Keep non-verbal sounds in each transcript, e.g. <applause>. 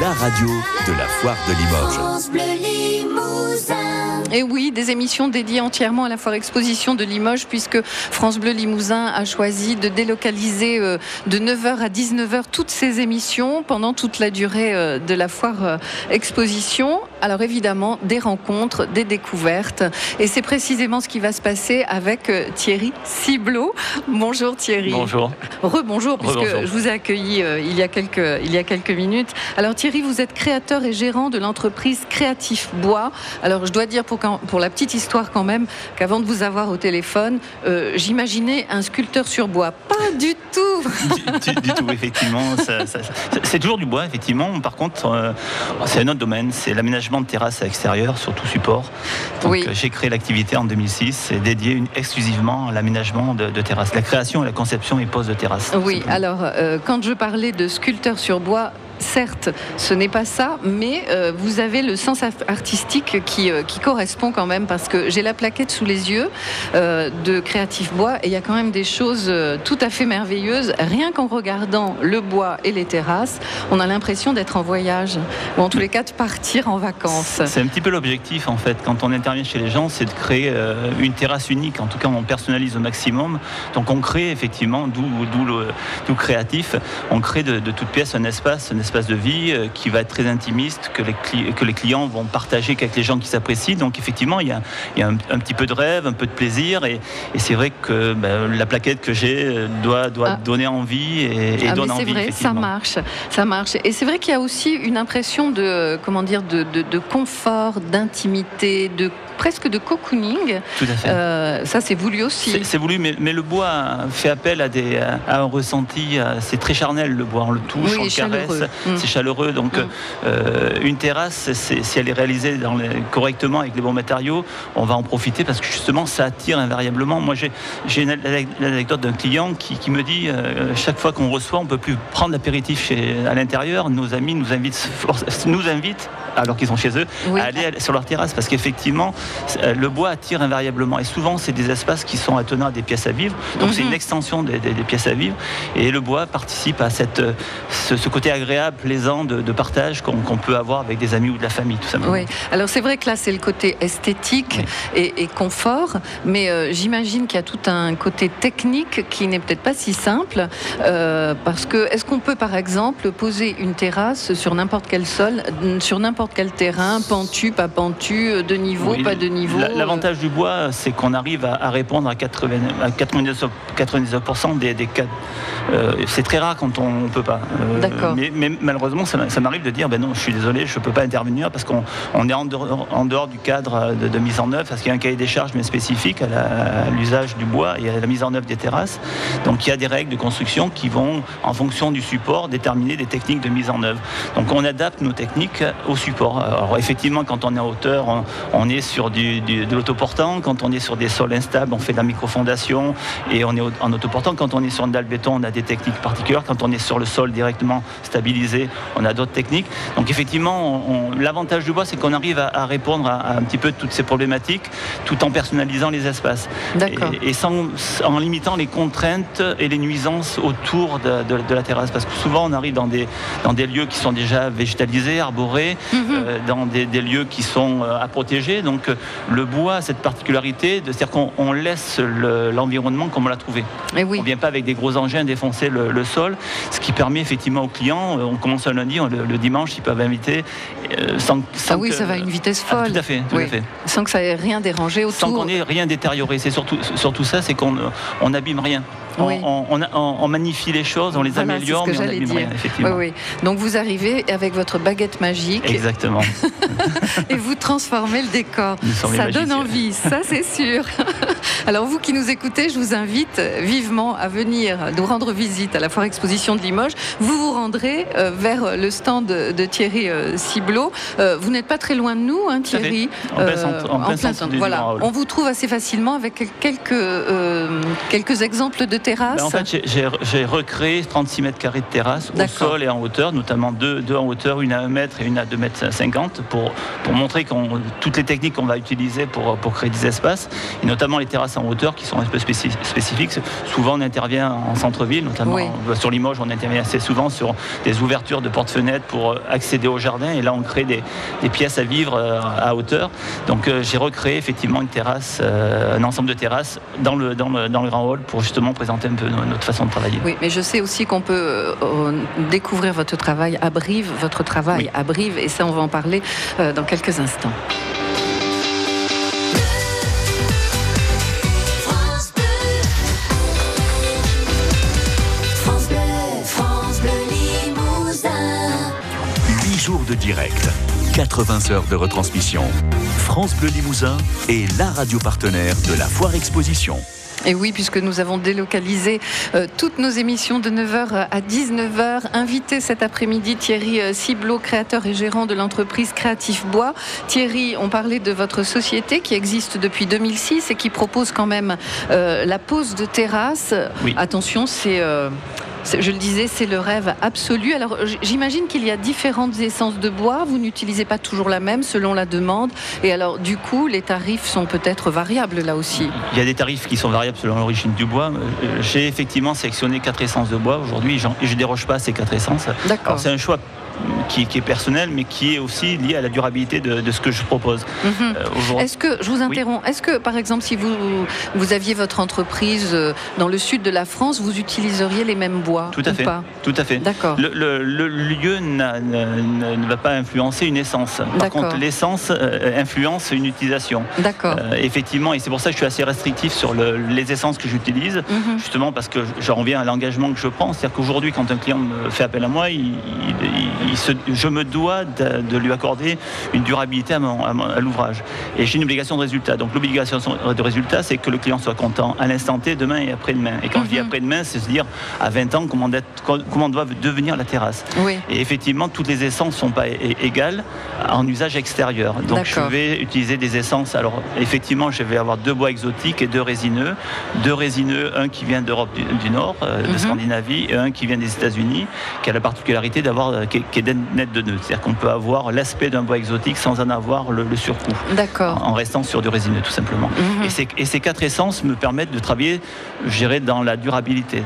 la radio de la foire de Limoges. Et oui, des émissions dédiées entièrement à la foire exposition de Limoges, puisque France Bleu Limousin a choisi de délocaliser euh, de 9h à 19h toutes ces émissions pendant toute la durée euh, de la foire euh, exposition. Alors évidemment, des rencontres, des découvertes. Et c'est précisément ce qui va se passer avec Thierry Ciblot. Bonjour Thierry. Bonjour. Rebonjour, puisque je vous ai accueilli il, y a quelques, il y a quelques minutes. Alors Thierry, vous êtes créateur et gérant de l'entreprise Créatif Bois. Alors je dois dire pour pour, la petite histoire quand même, qu'avant de vous avoir au téléphone, euh, j'imaginais un sculpteur sur bois. Pas du tout <laughs> du, tout, effectivement. c'est toujours du bois, effectivement. Par contre, euh, c'est un autre domaine, c'est l'aménagement de terrasses à l'extérieur sur tout support. oui. Euh, j'ai créé l'activité en 2006, c'est dédié exclusivement à l'aménagement de, terrasses, la création et la conception et pose de terrasses. Oui, alors quand je parlais de sculpteur sur bois, certes, ce n'est pas ça, mais euh, vous avez le sens artistique qui, euh, qui, correspond quand même, parce que j'ai la plaquette sous les yeux euh, de Créatif Bois, et il y a quand même des choses tout à fait merveilleuses. Rien qu'en regardant le bois et les terrasses, on a l'impression d'être en voyage, ou en tous les cas de partir en vacances. C'est un petit peu l'objectif, en fait, quand on intervient chez les gens, c'est de créer une terrasse unique. En tout cas, on personnalise au maximum. Donc on crée effectivement, d'où le créatif, on crée de, de toute pièce un espace, un espace espace de vie euh, qui va être très intimiste, que les, que les clients vont partager avec les gens qui s'apprécient. Donc effectivement, il y a, il y a un, petit peu de rêve, un peu de plaisir. Et, et c'est vrai que ben, la plaquette que j'ai euh, doit, doit ah. donner envie et, et ah, donne envie. C'est vrai, ça marche, ça marche. Et c'est vrai qu'il y a aussi une impression de, comment dire, de, de, de confort, d'intimité, de presque de cocooning. Tout à fait. Euh, ça, c'est voulu aussi. C'est voulu, mais, mais, le bois fait appel à, des, à un ressenti. C'est très charnel, le bois. On le touche, on le caresse. Mm. C'est chaleureux. Donc, mm. euh, une terrasse, si elle est réalisée dans correctement avec les bons matériaux, on va en profiter parce que justement, ça attire invariablement. Moi, j'ai une anecdote d'un client qui, qui, me dit euh, chaque fois qu'on reçoit, on ne peut plus prendre l'apéritif à l'intérieur. Nos amis nous invitent, <laughs> nous invitent alors qu'ils sont chez eux, à aller sur leur terrasse parce qu'effectivement, euh, le bois attire invariablement. Et souvent, c'est des espaces qui sont attenants à des pièces à vivre. Donc, c'est une mhm. extension des, pièces à vivre. Et le bois participe à cette, ce, côté agréable, plaisant de, partage qu'on peut avoir avec des amis ou de la famille, tout simplement. Oui, alors c'est vrai que là, c'est le côté esthétique et, confort, mais euh, j'imagine qu'il y a tout un côté technique qui n'est peut-être pas si simple. Euh, parce que, est-ce qu'on peut, par exemple, poser une terrasse sur n'importe quel sol, sur n'importe quel terrain, pentu, pas pentu, de niveau, pas de niveau L'avantage du bois, c'est qu'on arrive à, répondre à, 80, à 99%, des, cas. Euh, c'est très rare quand on ne peut pas. D'accord. Mais, mais, malheureusement, ça, m'arrive de dire ben non, je suis désolé, je ne peux pas intervenir parce qu'on est en dehors, du cadre de, mise en œuvre, parce qu'il y a un cahier des charges mais spécifique à l'usage du bois et à la mise en œuvre des terrasses. Donc il y a des règles de construction qui vont, en fonction du support, déterminer des techniques de mise en œuvre. Donc on adapte nos techniques au support. Alors effectivement, quand on est en hauteur, on, est sur du, de l'autoportant. Quand on est sur des sols instables, on fait de la microfondation et on est en autoportant. Quand on est sur une dalle béton, on a des techniques particulières. Quand on est sur le sol directement stabilisé, on a d'autres techniques. Donc effectivement, l'avantage du bois, c'est qu'on arrive à, répondre à, un petit peu toutes ces problématiques tout en personnalisant les espaces. Et, sans, en limitant les contraintes et les nuisances autour de, la terrasse. Parce que souvent, on arrive dans des, dans des lieux qui sont déjà végétalisés, arborés, mhm. Euh, dans des, lieux qui sont euh, à protéger. Donc le bois a cette particularité, c'est-à-dire qu'on laisse l'environnement comme on l'a trouvé. Et oui. On ne vient pas avec des gros engins défoncer le, sol, ce qui permet effectivement aux clients, euh, on commence un lundi, le, dimanche, ils peuvent inviter euh, sans, Ah oui, ça va à une vitesse ah, folle. tout à fait, Sans que ça ait rien dérangé autour. Sans qu'on ait rien détérioré. C'est surtout, surtout ça, c'est qu'on on n'abîme rien. On, magnifie les choses, on les améliore, on n'abîme rien, effectivement. Oui, Donc vous arrivez avec votre baguette magique. Exactement. <laughs> et vous transformez le décor. Ça donne envie, ça c'est sûr. <laughs> Alors vous qui nous écoutez, je vous invite vivement à venir nous rendre visite à la foire exposition de Limoges. Vous vous rendrez euh, vers le stand de Thierry euh, Ciblot. Euh, vous n'êtes pas très loin de nous, hein, Thierry. En plein centre. Voilà. On vous trouve assez facilement avec quelques, quelques exemples de terrasse ben, En fait, j'ai recréé 36 mètres carrés de terrasse au sol et en hauteur, notamment deux, deux, en hauteur, une à 1 mètre et une à 2 mètres 50 pour, pour montrer toutes les techniques qu'on va utiliser pour, pour créer des espaces, et notamment les terrasses en hauteur qui sont un peu spécifiques. Souvent, on intervient en centre-ville, notamment sur Limoges, on intervient assez souvent sur des ouvertures de portes-fenêtres pour accéder au jardin, et là, on crée des, des pièces à vivre euh, à hauteur. Donc, euh, j'ai recréé effectivement une terrasse, euh, un ensemble de terrasses dans le, dans le, dans le grand hall pour justement présenter un peu notre façon de travailler. Oui, mais je sais aussi qu'on peut découvrir votre travail à Brive, votre travail à Brive, et ça, on va en parler dans quelques instants. jours de direct, 80 heures de retransmission. France Bleu Limousin est la radio partenaire de la Foire Exposition. Et oui, puisque nous avons délocalisé euh, toutes nos émissions de 9h à 19h. Invité cet après-midi Thierry euh, Ciblot, créateur et gérant de l'entreprise Créatif Bois. Thierry, on parlait de votre société qui existe depuis 2006 et qui propose quand même euh, la pose de terrasse. Attention, c'est je le disais, c'est le rêve absolu. Alors, j'imagine qu'il y a différentes essences de bois. Vous n'utilisez pas toujours la même selon la demande. Et alors, du coup, les tarifs sont peut-être variables là aussi. Il y a des tarifs qui sont variables selon l'origine du bois. Euh, j'ai effectivement sélectionné quatre essences de bois aujourd'hui. Je ne déroge pas à ces quatre essences. D'accord. C'est un choix qui, est personnel, mais qui est aussi lié à la durabilité de, ce que je propose. Euh, est-ce que, je vous interromps, est-ce que par exemple, si vous, vous aviez votre entreprise euh, dans le sud de la France, vous utiliseriez les mêmes bois Tout à fait. Pas tout à fait. D'accord. Le, lieu ne va pas influencer une essence. Par contre, l'essence euh, influence une utilisation. D'accord. effectivement, et c'est pour ça que je suis assez restrictif sur les essences que j'utilise, mhm. justement parce que j'en reviens à l'engagement que je prends. C'est-à-dire qu'aujourd'hui, quand un client me fait appel à moi, il je me dois de, lui accorder une durabilité à, l'ouvrage. Et j'ai une obligation de résultat. Donc l'obligation de résultat, c'est que le client soit content à l'instant T, demain et après-demain. Et quand je dis mhm. après-demain, c'est se dire à 20 ans comment, comment doit devenir la terrasse. Et effectivement, toutes les essences ne sont pas égales en usage extérieur. Donc je vais utiliser des essences. Alors effectivement, je vais avoir deux bois exotiques et deux résineux. Deux résineux, un qui vient d'Europe du, Nord, euh, de mhm. Scandinavie, et un qui vient des États-Unis, qui a la particularité d'avoir euh, qui, est net de nœuds. C'est-à-dire qu'on peut avoir l'aspect d'un bois exotique sans en avoir le, surcoût. D'accord. En, restant sur du résineux, tout simplement. Mhm. et, ces, quatre essences me permettent de travailler, je dirais, dans la durabilité,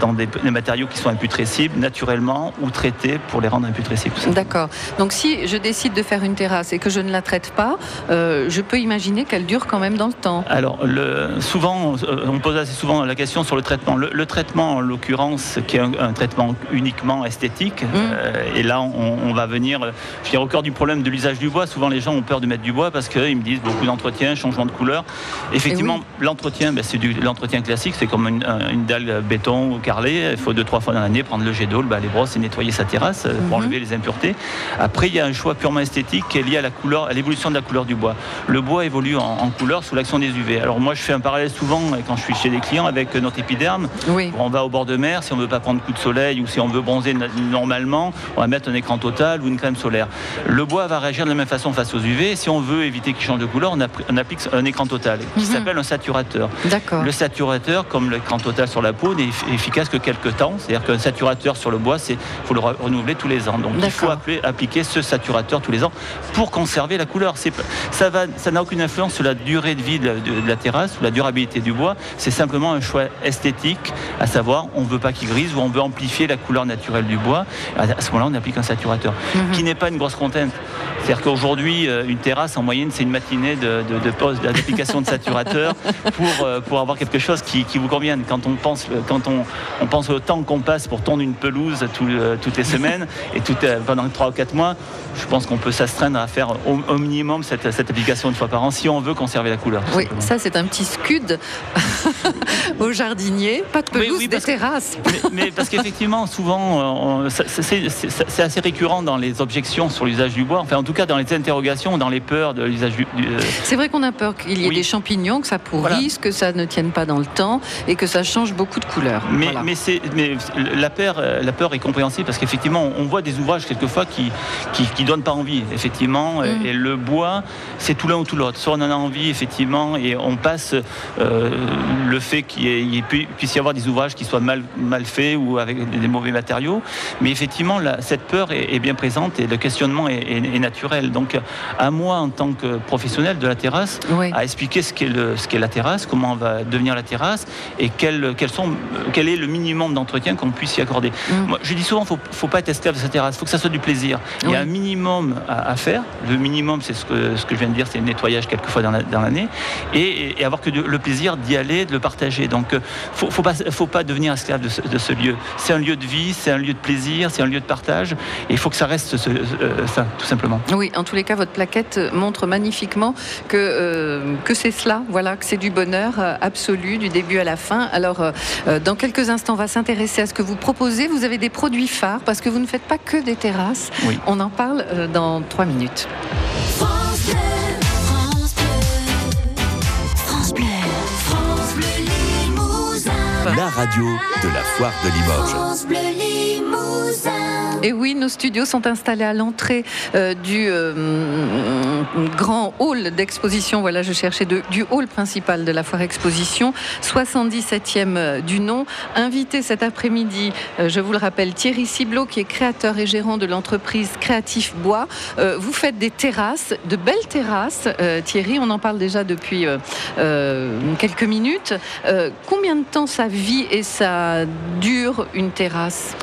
dans, des, matériaux qui sont imputrescibles naturellement ou traités pour les rendre imputrescibles. D'accord. Donc si je décide de faire une terrasse et que je ne la traite pas, euh, je peux imaginer qu'elle dure quand même dans le temps. Alors, le, souvent, euh, on pose assez souvent la question sur le traitement. Le, traitement, en l'occurrence, qui est un, traitement uniquement esthétique, mhm. euh, et là, on, va venir. Je dirais au cœur du problème de l'usage du bois. Souvent, les gens ont peur de mettre du bois parce qu'ils me disent beaucoup d'entretien, changement de couleur. Effectivement, l'entretien, ben, c'est l'entretien classique. C'est comme une, dalle béton ou carrelée. Il faut deux, trois fois dans l'année prendre le jet d'eau, les brosses et nettoyer sa terrasse euh, pour mhm. enlever les impuretés. Après, il y a un choix purement esthétique qui est lié à la couleur, à l'évolution de la couleur du bois. Le bois évolue en, couleur sous l'action des UV. Alors moi, je fais un parallèle souvent quand je suis chez des clients avec notre épiderme. On va au bord de mer, si on ne veut pas prendre coup de soleil ou si on veut bronzer normalement, on va mettre un écran total ou une crème solaire. Le bois va réagir de la même façon face aux UV. Si on veut éviter qu'il change de couleur, on, applique un écran total qui mhm. s'appelle un saturateur. Le saturateur, comme l'écran total sur la peau, n'est efficace que quelques temps. C'est-à-dire qu'un saturateur sur le bois, c'est faut le renouveler tous les ans. Donc il faut appliquer ce saturateur tous les ans pour conserver la couleur. Ça va, ça n'a aucune influence sur la durée de vie de, la terrasse ou la durabilité du bois. C'est simplement un choix esthétique, à savoir on ne veut pas qu'il grise ou on veut amplifier la couleur naturelle du bois. À ce moment-là, on applique un saturateur, mhm. qui n'est pas une grosse contrainte. C'est-à-dire qu'aujourd'hui, euh, une terrasse, en moyenne, c'est une matinée de, de, de pause, d'application de <laughs> saturateur pour, euh, pour avoir quelque chose qui, vous convienne. Quand on pense, quand on, on pense au temps qu'on passe pour tondre une pelouse euh, toutes les <laughs> semaines et tout, pendant 3 ou 4 mois, je pense qu'on peut s'astreindre à faire au, minimum cette, application une fois par an si on veut conserver la couleur. Oui, ça c'est un petit scud <laughs> au jardinier, pas de pelouse, des terrasses. Mais, parce qu'effectivement, souvent, c'est c'est assez récurrent dans les objections sur l'usage du bois, enfin en tout cas dans les interrogations, dans les peurs de l'usage du. Euh, c'est vrai qu'on a peur qu'il y ait des champignons, que ça pourrisse, que ça ne tienne pas dans le temps et que ça change beaucoup de couleurs. Mais, mais, mais la, peur, euh, la peur est compréhensible parce qu'effectivement, on voit des ouvrages quelquefois qui qui, qui donnent pas envie, effectivement. Mm. Et le bois, c'est tout l'un ou tout l'autre. Soit on en a envie, effectivement, et on passe euh, le fait qu'il puisse y avoir des ouvrages qui soient mal, mal faits ou avec des mauvais matériaux. Mais effectivement, cette peur est, bien présente et le questionnement est, naturel. Donc, à moi, en tant que professionnel de la terrasse, à expliquer ce qu'est, le, ce qu'est la terrasse, comment va devenir la terrasse et quel, sont, quel est le minimum d'entretien qu'on puisse y accorder. Mm. Moi, je dis souvent, il ne faut pas être esclave de sa terrasse, il faut que ça soit du plaisir. Il y a un minimum à, faire. Le minimum, c'est ce que, ce que je viens de dire, c'est le nettoyage quelques fois dans, l'année et, avoir que le plaisir d'y aller, de le partager. Donc, il euh, ne faut, pas, faut pas devenir esclave de ce, lieu. C'est un lieu de vie, c'est un lieu de plaisir, c'est un lieu de partage. Et il faut que ça reste euh, ça, tout simplement. Oui, en tous les cas, votre plaquette montre magnifiquement que, euh, que c'est cela, voilà, que c'est du bonheur absolu du début à la fin. Alors, dans quelques instants, on va s'intéresser à ce que vous proposez. Vous avez des produits phares parce que vous ne faites pas que des terrasses. On en parle dans trois minutes. la radio de la foire de Limoges. Et oui, nos studios sont installés à l'entrée euh, du euh, grand hall d'exposition. Voilà, je cherchais du hall principal de la foire exposition, 77e euh, du nom. Invité cet après-midi, je vous le rappelle, Thierry Ciblot, qui est créateur et gérant de l'entreprise Créatif Bois. vous faites des terrasses, de belles terrasses. Thierry, on en parle déjà depuis quelques minutes. combien de temps ça vit et ça dure une terrasse?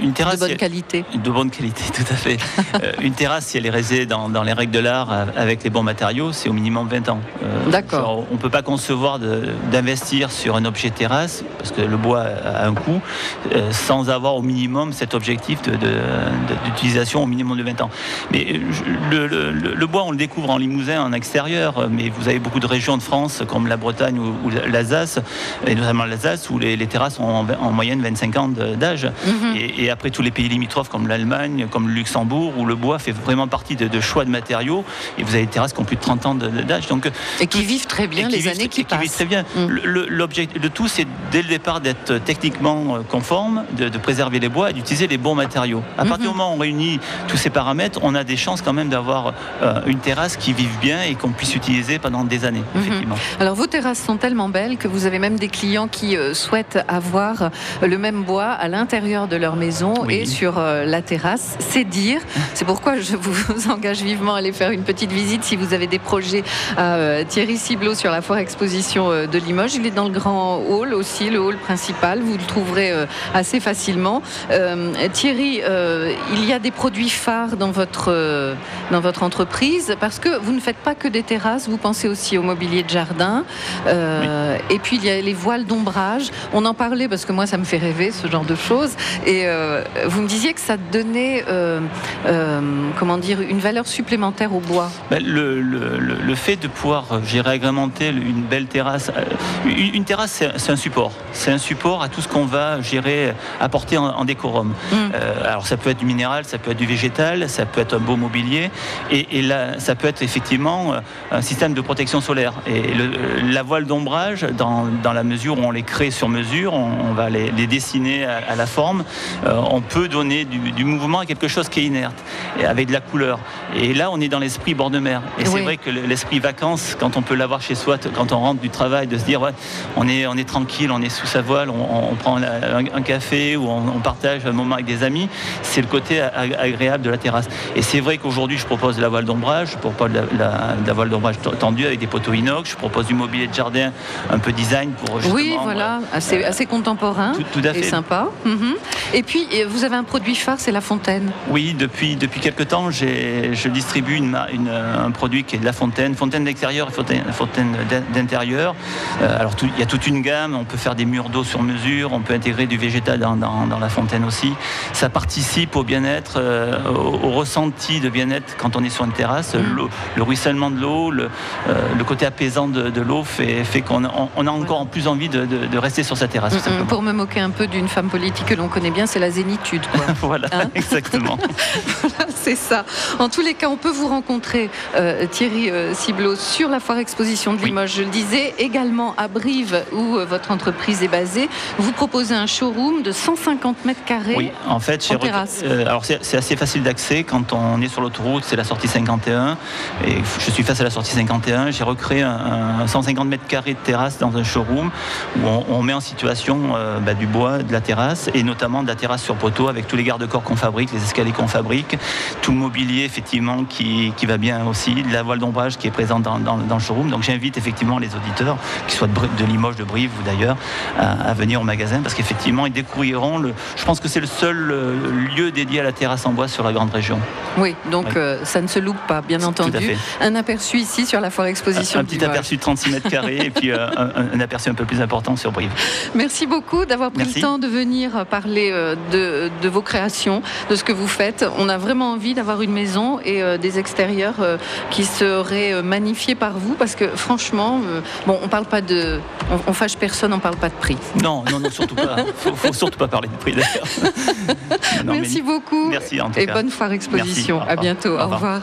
Une terrasse de bonne qualité. De bonne qualité, <laughs> tout à fait. Euh, une terrasse, si elle est réalisée dans, les règles de l'art euh, avec les bons matériaux, c'est au minimum 20 ans. Euh, D'accord. On ne peut pas concevoir d'investir sur un objet terrasse, parce que le bois a un coût, sans avoir au minimum cet objectif d'utilisation au minimum de 20 ans. Mais le, bois, on le découvre en Limousin, en extérieur, mais vous avez beaucoup de régions de France, comme la Bretagne ou, l'Alsace, et notamment l'Alsace, où les, terrasses ont en, moyenne 25 ans d'âge. Mhm et, après tous les pays limitrophes comme l'Allemagne, comme le Luxembourg, où le bois fait vraiment partie de, choix de matériaux. Et vous avez des terrasses qui ont plus de 30 ans d'âge. Donc, et qui vivent très bien les années qui, passent. Qui vivent très bien. Mm. L'objet de tout, c'est dès le départ d'être techniquement euh, conforme, de, préserver les bois et d'utiliser les bons matériaux. À partir du mm-hmm. moment où on réunit tous ces paramètres, on a des chances quand même d'avoir euh, une terrasse qui vive bien et qu'on puisse utiliser pendant des années. Mm-hmm. Effectivement. Alors vos terrasses sont tellement belles que vous avez même des clients qui euh, souhaitent avoir le même bois à l'intérieur de leur maison et sur euh, la terrasse. C'est dire. C'est pourquoi je vous <laughs> engage vivement à aller faire une petite visite si vous avez des projets à euh, Thierry Ciblot sur la foire exposition euh, de Limoges. Il est dans le grand hall aussi, le hall principal. Vous le trouverez assez facilement. Thierry, il y a des produits phares dans votre, dans votre entreprise parce que vous ne faites pas que des terrasses, vous pensez aussi au mobilier de jardin. Et puis il y a les voiles d'ombrage. On en parlait parce que moi ça me fait rêver ce genre de choses. Et euh, vous me disiez que ça donnait, euh, euh, comment dire, une valeur supplémentaire au bois. Ben, le, fait de pouvoir gérer agrémenter une belle terrasse, une, terrasse c'est un support, c'est un support à tout ce qu'on va gérer, apporter en, décorum. Mm. alors ça peut être du minéral, ça peut être du végétal, ça peut être un beau mobilier, et, là ça peut être effectivement un système de protection solaire. Et la voile d'ombrage, dans, la mesure où on les crée sur mesure, on, va les, dessiner à la forme, on peut donner du, mouvement à quelque chose qui est inerte, avec de la couleur. Et là, on est dans l'esprit bord de mer. Et c'est vrai que l'esprit vacances, quand on peut l'avoir chez soi, quand on rentre du travail, de se dire, on, est, on est tranquille, on est sous sa voile, on, prend un, café ou on, partage un moment avec des amis, c'est le côté agréable de la terrasse. Et c'est vrai qu'aujourd'hui, je propose de la voile d'ombrage, je propose de la, voile d'ombrage tendue avec des poteaux inox, je propose du mobilier de jardin un peu design pour Oui, voilà, assez, assez contemporain tout, à fait. et sympa. Mhm. Et puis, vous avez un produit phare, c'est la fontaine. Oui, depuis, depuis quelques temps, je distribue une, un produit qui est de la fontaine, fontaine d'extérieur et fontaine, fontaine d'intérieur. Euh, alors, il y a toute une gamme, on peut faire des murs d'eau sur mesure, on peut intégrer du végétal dans, dans, la fontaine aussi. Ça participe au bien-être, euh, au, ressenti de bien-être quand on est sur une terrasse. Mmh. Le ruissellement de l'eau, le, euh, le, côté apaisant de, de l'eau fait, fait qu'on on a encore plus envie de, de, rester sur sa terrasse. Mmh, mmh. pour me moquer un peu d'une femme politique que l'on connaît bien, c'est c'est la zénitude. Quoi. <laughs> voilà, Hein <laughs> exactement. c'est ça. En tous les cas, on peut vous rencontrer, euh, Thierry euh, Ciblot, sur la foire exposition de Oui. Limoges, je le disais, également à Brive, où euh, votre entreprise est basée. Vous proposez un showroom de 150 mètres carrés. Oui, en fait, En terrasse. euh, alors c'est c'est assez facile d'accès quand on est sur l'autoroute, c'est la sortie 51 et je suis face à la sortie 51. J'ai recréé un, un 150 mètres carrés de terrasse dans un showroom où on, on met en situation euh, bah, du bois, de la terrasse et notamment de la terrasse sur poteau avec tous les garde-corps qu'on fabrique, les escaliers qu'on fabrique, tout le mobilier effectivement qui, qui va bien aussi, la voile d'ombrage qui est présente dans, dans- dans le showroom. Donc j'invite effectivement les auditeurs, qu'ils soient de, Limoges, de Brive ou d'ailleurs, à, à venir au magasin parce qu'effectivement ils découvriront le. Je pense que c'est le seul euh, lieu dédié à la terrasse en bois sur la grande région. Oui, donc Oui. euh, ça ne se loupe pas, bien entendu. Un aperçu ici sur la foire exposition Un de petit Limoges. aperçu de 36 mètres carrés et puis euh, un, un aperçu un peu plus important sur Brive. Merci beaucoup d'avoir pris Merci. le temps de venir parler euh, de, de vos créations, de ce que vous faites. On a vraiment envie d'avoir une maison et euh, des extérieurs euh, qui seraient euh, magnifiés par vous parce que franchement, bon, on parle pas de, on, on fâche personne, on parle pas de prix. Non, non, non, surtout pas. <laughs> Faut, faut surtout pas parler de prix d'ailleurs. <laughs> Mais Merci beaucoup Merci en tout et cas. bonne foire exposition. Merci, à bientôt. Au revoir.